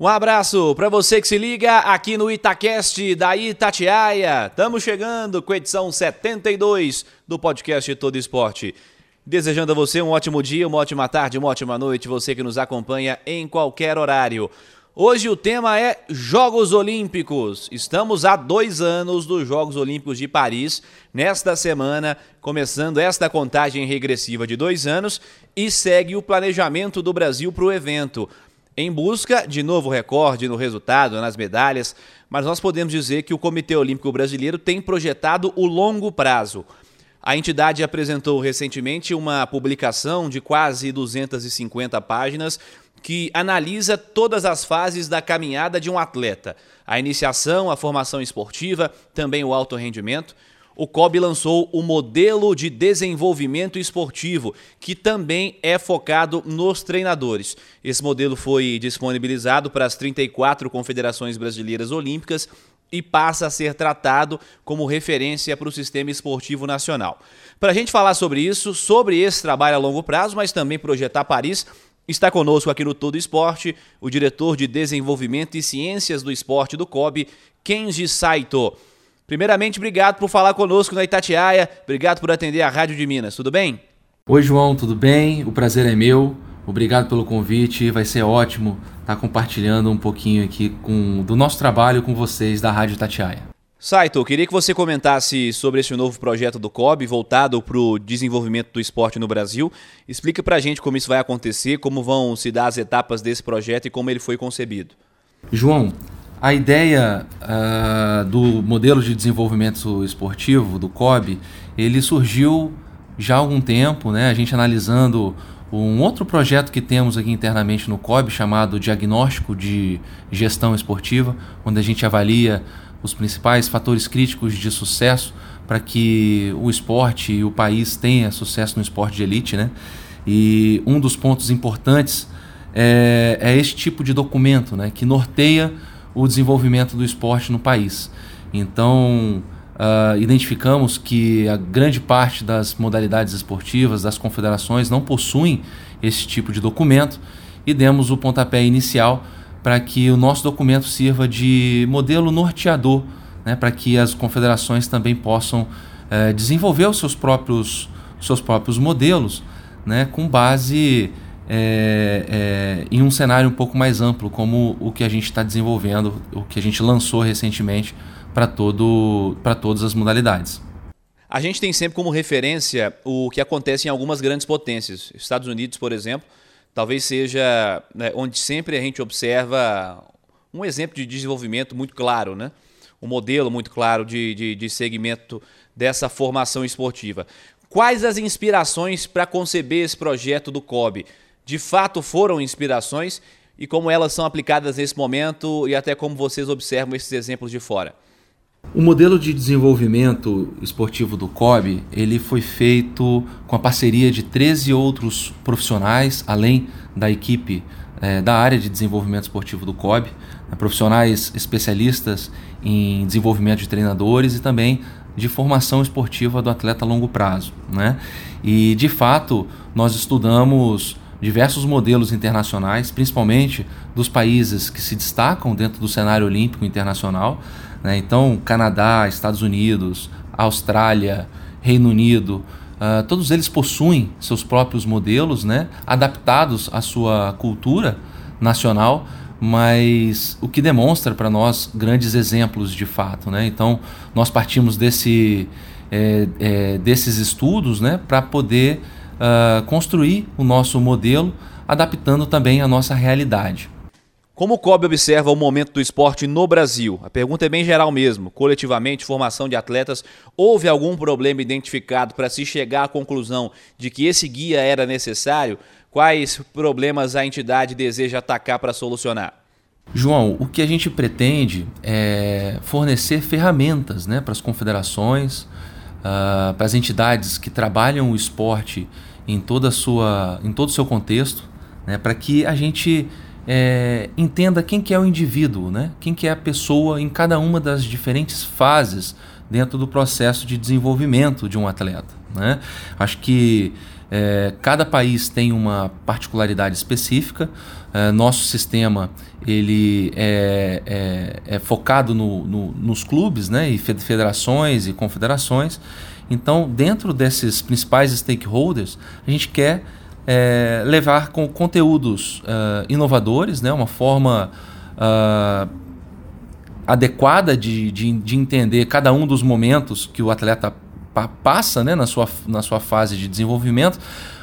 Um abraço para você que se liga aqui no Itacast da Itatiaia. Estamos chegando com a edição 72 do podcast Todo Esporte. Desejando a você um ótimo dia, uma ótima tarde, uma ótima noite, você que nos acompanha em qualquer horário. Hoje o tema é Jogos Olímpicos. Estamos há dois anos dos Jogos Olímpicos de Paris. Nesta semana, começando esta contagem regressiva de dois anos e segue o planejamento do Brasil para o evento em busca de novo recorde no resultado, nas medalhas, mas nós podemos dizer que o Comitê Olímpico Brasileiro tem projetado o longo prazo. A entidade apresentou recentemente uma publicação de quase 250 páginas que analisa todas as fases da caminhada de um atleta: a iniciação, a formação esportiva, também o alto rendimento o COB lançou o modelo de desenvolvimento esportivo, que também é focado nos treinadores. Esse modelo foi disponibilizado para as 34 confederações brasileiras olímpicas e passa a ser tratado como referência para o sistema esportivo nacional. Para a gente falar sobre isso, sobre esse trabalho a longo prazo, mas também projetar Paris, está conosco aqui no Todo Esporte o diretor de Desenvolvimento e Ciências do Esporte do COB, Kenji Saito. Primeiramente, obrigado por falar conosco na Itatiaia, obrigado por atender a Rádio de Minas, tudo bem? Oi, João, tudo bem? O prazer é meu. Obrigado pelo convite, vai ser ótimo estar compartilhando um pouquinho aqui com, do nosso trabalho com vocês da Rádio Tatiaia. Saito, queria que você comentasse sobre esse novo projeto do COB voltado para o desenvolvimento do esporte no Brasil. Explica para a gente como isso vai acontecer, como vão se dar as etapas desse projeto e como ele foi concebido. João, a ideia uh, do modelo de desenvolvimento esportivo, do COB, ele surgiu já há algum tempo, né? a gente analisando um outro projeto que temos aqui internamente no COB, chamado Diagnóstico de Gestão Esportiva, onde a gente avalia os principais fatores críticos de sucesso para que o esporte e o país tenha sucesso no esporte de elite. Né? E um dos pontos importantes é, é este tipo de documento né? que norteia o desenvolvimento do esporte no país. Então, uh, identificamos que a grande parte das modalidades esportivas, das confederações, não possuem esse tipo de documento e demos o pontapé inicial para que o nosso documento sirva de modelo norteador, né, para que as confederações também possam uh, desenvolver os seus próprios, seus próprios modelos né, com base é, é, em um cenário um pouco mais amplo, como o que a gente está desenvolvendo, o que a gente lançou recentemente para todas as modalidades. A gente tem sempre como referência o que acontece em algumas grandes potências. Estados Unidos, por exemplo, talvez seja né, onde sempre a gente observa um exemplo de desenvolvimento muito claro, né? um modelo muito claro de, de, de segmento dessa formação esportiva. Quais as inspirações para conceber esse projeto do COB? De fato foram inspirações e como elas são aplicadas nesse momento e até como vocês observam esses exemplos de fora. O modelo de desenvolvimento esportivo do COB, ele foi feito com a parceria de 13 outros profissionais, além da equipe é, da área de desenvolvimento esportivo do COB, né, profissionais especialistas em desenvolvimento de treinadores e também de formação esportiva do atleta a longo prazo. Né? E, de fato, nós estudamos diversos modelos internacionais, principalmente dos países que se destacam dentro do cenário olímpico internacional. Né? Então, Canadá, Estados Unidos, Austrália, Reino Unido, uh, todos eles possuem seus próprios modelos, né? adaptados à sua cultura nacional, mas o que demonstra para nós grandes exemplos de fato. Né? Então, nós partimos desse, é, é, desses estudos né? para poder uh, construir o nosso modelo, adaptando também a nossa realidade. Como o COB observa o momento do esporte no Brasil? A pergunta é bem geral mesmo. Coletivamente, formação de atletas, houve algum problema identificado para se chegar à conclusão de que esse guia era necessário? Quais problemas a entidade deseja atacar para solucionar? João, o que a gente pretende é fornecer ferramentas né, para as confederações, uh, para as entidades que trabalham o esporte em toda sua, em todo o seu contexto, né, para que a gente é, entenda quem que é o indivíduo, né, quem que é a pessoa em cada uma das diferentes fases dentro do processo de desenvolvimento de um atleta. Né? Acho que é, cada país tem uma particularidade específica. É, nosso sistema ele é, é, é focado no, no, nos clubes, né, e federações e confederações. Então, dentro desses principais stakeholders, a gente quer é, levar com conteúdos uh, inovadores, né, uma forma uh, adequada de, de, de entender cada um dos momentos que o atleta passa né, na, sua, na sua fase de desenvolvimento,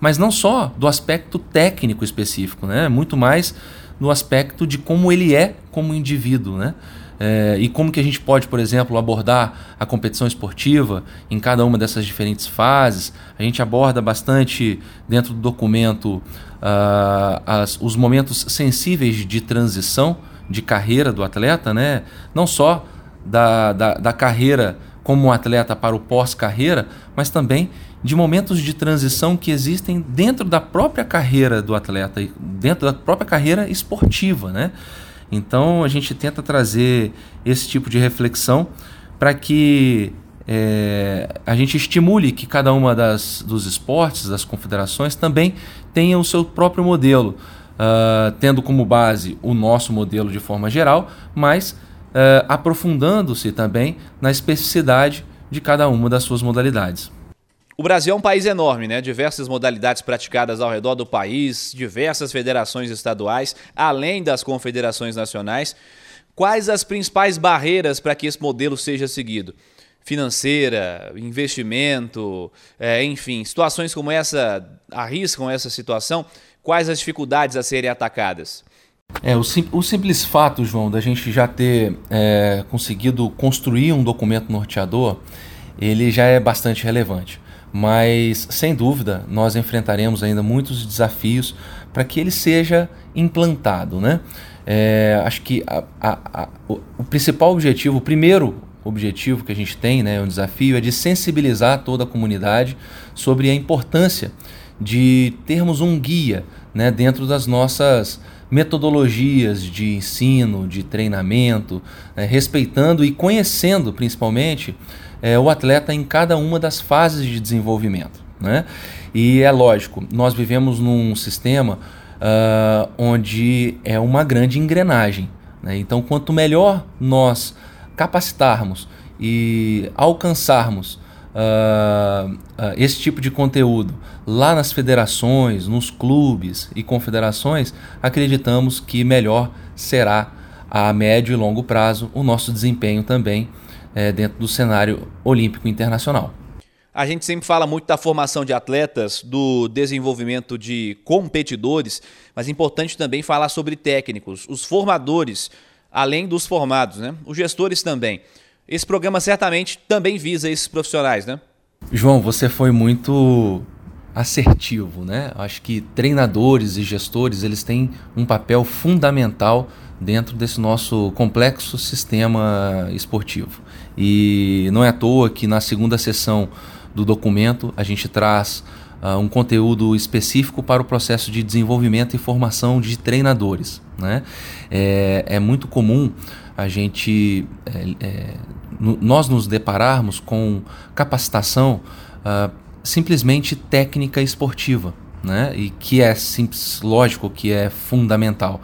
mas não só do aspecto técnico específico, né, muito mais no aspecto de como ele é como indivíduo, né? É, e como que a gente pode, por exemplo, abordar a competição esportiva em cada uma dessas diferentes fases. A gente aborda bastante dentro do documento uh, as, os momentos sensíveis de transição de carreira do atleta, né? não só da, da, da carreira como atleta para o pós-carreira, mas também de momentos de transição que existem dentro da própria carreira do atleta, dentro da própria carreira esportiva, né? Então a gente tenta trazer esse tipo de reflexão para que é, a gente estimule que cada uma das, dos esportes, das confederações, também tenha o seu próprio modelo, uh, tendo como base o nosso modelo de forma geral, mas uh, aprofundando-se também na especificidade de cada uma das suas modalidades. O Brasil é um país enorme, né? Diversas modalidades praticadas ao redor do país, diversas federações estaduais, além das confederações nacionais. Quais as principais barreiras para que esse modelo seja seguido? Financeira, investimento, é, enfim, situações como essa arriscam essa situação? Quais as dificuldades a serem atacadas? É, o, sim, o simples fato, João, da gente já ter é, conseguido construir um documento norteador, ele já é bastante relevante mas sem dúvida nós enfrentaremos ainda muitos desafios para que ele seja implantado. Né? É, acho que a, a, a, o, o, principal objetivo, o primeiro objetivo que a gente tem, né, um desafio, é de sensibilizar toda a comunidade sobre a importância de termos um guia né, dentro das nossas metodologias de ensino, de treinamento, né, respeitando e conhecendo principalmente é, o atleta em cada uma das fases de desenvolvimento. Né? E é lógico, nós vivemos num sistema uh, onde é uma grande engrenagem. Né? Então, quanto melhor nós capacitarmos e alcançarmos uh, esse tipo de conteúdo lá nas federações, nos clubes e confederações, acreditamos que melhor será a médio e longo prazo o nosso desempenho também é, dentro do cenário olímpico internacional. A gente sempre fala muito da formação de atletas, do desenvolvimento de competidores, mas é importante também falar sobre técnicos, os formadores, além dos formados, né? Os gestores também. Esse programa certamente também visa esses profissionais, né? João, você foi muito assertivo, né? Acho que treinadores e gestores, eles têm um papel fundamental dentro desse nosso complexo sistema esportivo. E não é à toa que na segunda sessão do documento a gente traz uh, um conteúdo específico para o processo de desenvolvimento e formação de treinadores. Né? É, é muito comum a gente, é, é, nós nos depararmos com capacitação uh, simplesmente técnica esportiva, né? e que é simples, lógico que é fundamental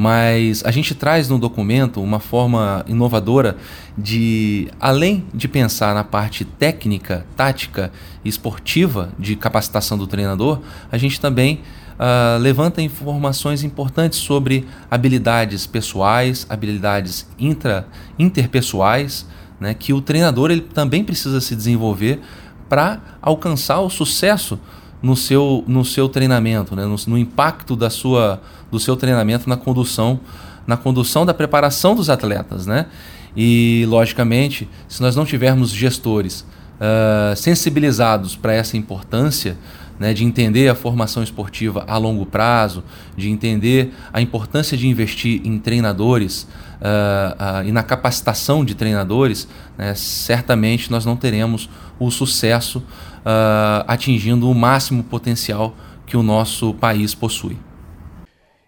mas a gente traz no documento uma forma inovadora de, além de pensar na parte técnica, tática e esportiva de capacitação do treinador, a gente também uh, levanta informações importantes sobre habilidades pessoais, habilidades intra, interpessoais, né, que o treinador ele também precisa se desenvolver para alcançar o sucesso no seu, no seu treinamento, né? no, no, impacto da sua, do seu treinamento na condução, na condução da preparação dos atletas. Né? E, logicamente, se nós não tivermos gestores uh, sensibilizados para essa importância, né, de entender a formação esportiva a longo prazo, de entender a importância de investir em treinadores uh, uh, e na capacitação de treinadores, né, certamente nós não teremos o sucesso uh, atingindo o máximo potencial que o nosso país possui.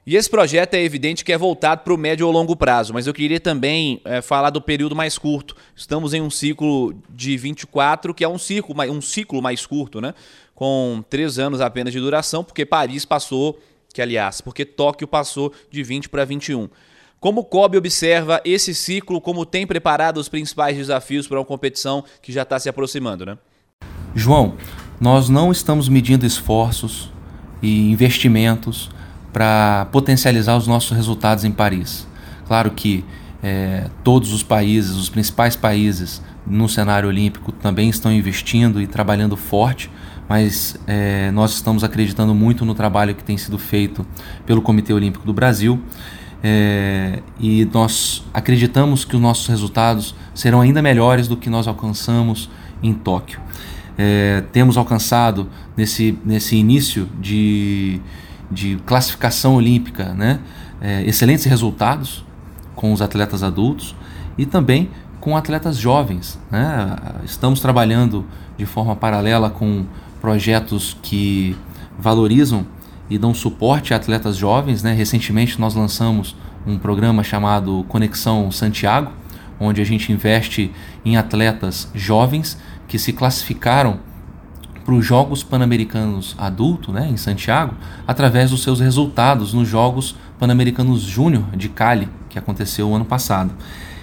E esse projeto é evidente que é voltado para o médio ou longo prazo, mas eu queria também é, falar do período mais curto. Estamos em um ciclo de 24, que é um ciclo, um ciclo mais curto, né? Com três anos apenas de duração, porque Paris passou, que aliás, porque Tóquio passou de 20 para 21. Como COB observa esse ciclo, como tem preparado os principais desafios para uma competição que já está se aproximando, né? João, nós não estamos medindo esforços e investimentos para potencializar os nossos resultados em Paris. Claro que é, todos os países, os principais países no cenário olímpico também estão investindo e trabalhando forte, mas é, nós estamos acreditando muito no trabalho que tem sido feito pelo Comitê Olímpico do Brasil é, e nós acreditamos que os nossos resultados serão ainda melhores do que nós alcançamos em Tóquio é, temos alcançado nesse, nesse início de, de classificação olímpica né, é, excelentes resultados com os atletas adultos e também com atletas jovens. Né? Estamos trabalhando de forma paralela com projetos que valorizam e dão suporte a atletas jovens. Né? Recentemente nós lançamos um programa chamado Conexão Santiago, onde a gente investe em atletas jovens que se classificaram para os Jogos Pan-Americanos Adulto, né, em Santiago, através dos seus resultados nos Jogos Pan-Americanos Júnior de Cali, que aconteceu o ano passado.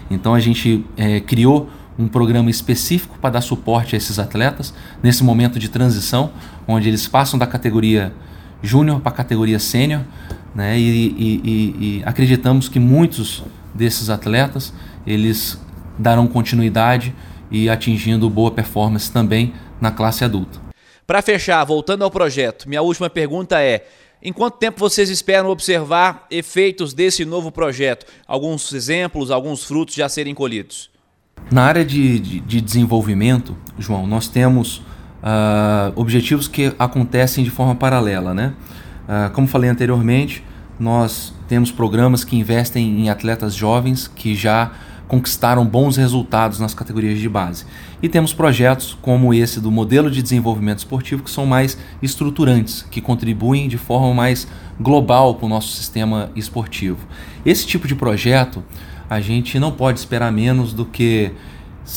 Então a gente é, criou um programa específico para dar suporte a esses atletas nesse momento de transição, onde eles passam da categoria júnior para a categoria sênior, né, e, e, e, e acreditamos que muitos desses atletas eles darão continuidade e atingindo boa performance também na classe adulta. Para fechar, voltando ao projeto, minha última pergunta é: em quanto tempo vocês esperam observar efeitos desse novo projeto? Alguns exemplos, alguns frutos já serem colhidos? Na área de, de, de desenvolvimento, João, nós temos uh, objetivos que acontecem de forma paralela. Né? Uh, como falei anteriormente, nós temos programas que investem em atletas jovens que já conquistaram bons resultados nas categorias de base. E temos projetos como esse do modelo de desenvolvimento esportivo que são mais estruturantes, que contribuem de forma mais global para o nosso sistema esportivo. Esse tipo de projeto a gente não pode esperar menos do que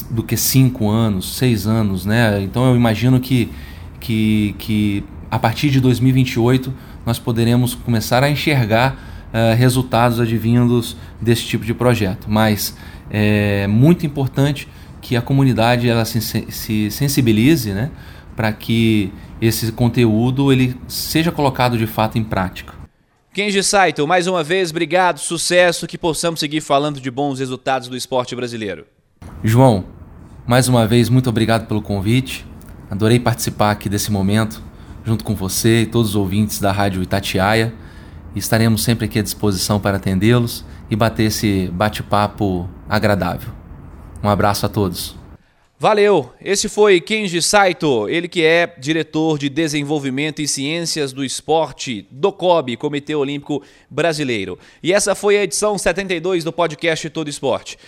do que cinco anos, seis anos, né? Então eu imagino que que, que a partir de 2028 nós poderemos começar a enxergar uh, resultados advindos desse tipo de projeto. Mas é muito importante que a comunidade ela se, se sensibilize né, para que esse conteúdo ele seja colocado de fato em prática. Kenji Saito, mais uma vez, obrigado, sucesso, que possamos seguir falando de bons resultados do esporte brasileiro. João, mais uma vez, muito obrigado pelo convite. Adorei participar aqui desse momento, junto com você e todos os ouvintes da Rádio Itatiaia. Estaremos sempre aqui à disposição para atendê-los e bater esse bate-papo agradável. Um abraço a todos. Valeu! Esse foi Kenji Saito, ele que é diretor de Desenvolvimento e Ciências do Esporte do COB, Comitê Olímpico Brasileiro. E essa foi a edição 72 do podcast Todo Esporte.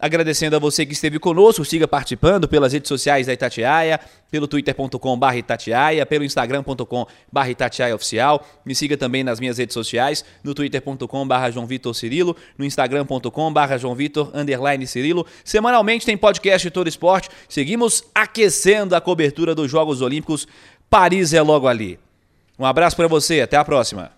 Agradecendo a você que esteve conosco, siga participando pelas redes sociais da Itatiaia, pelo twitter.com.br Itatiaia, pelo instagram.com.br Itatiaia Oficial. Me siga também nas minhas redes sociais, no twitter.com.br João Vitor Cirilo, no instagram.com.br João Vitor underline Cirilo. Semanalmente tem podcast Todo Esporte. Seguimos aquecendo a cobertura dos Jogos Olímpicos. Paris é logo ali. Um abraço para você, até a próxima.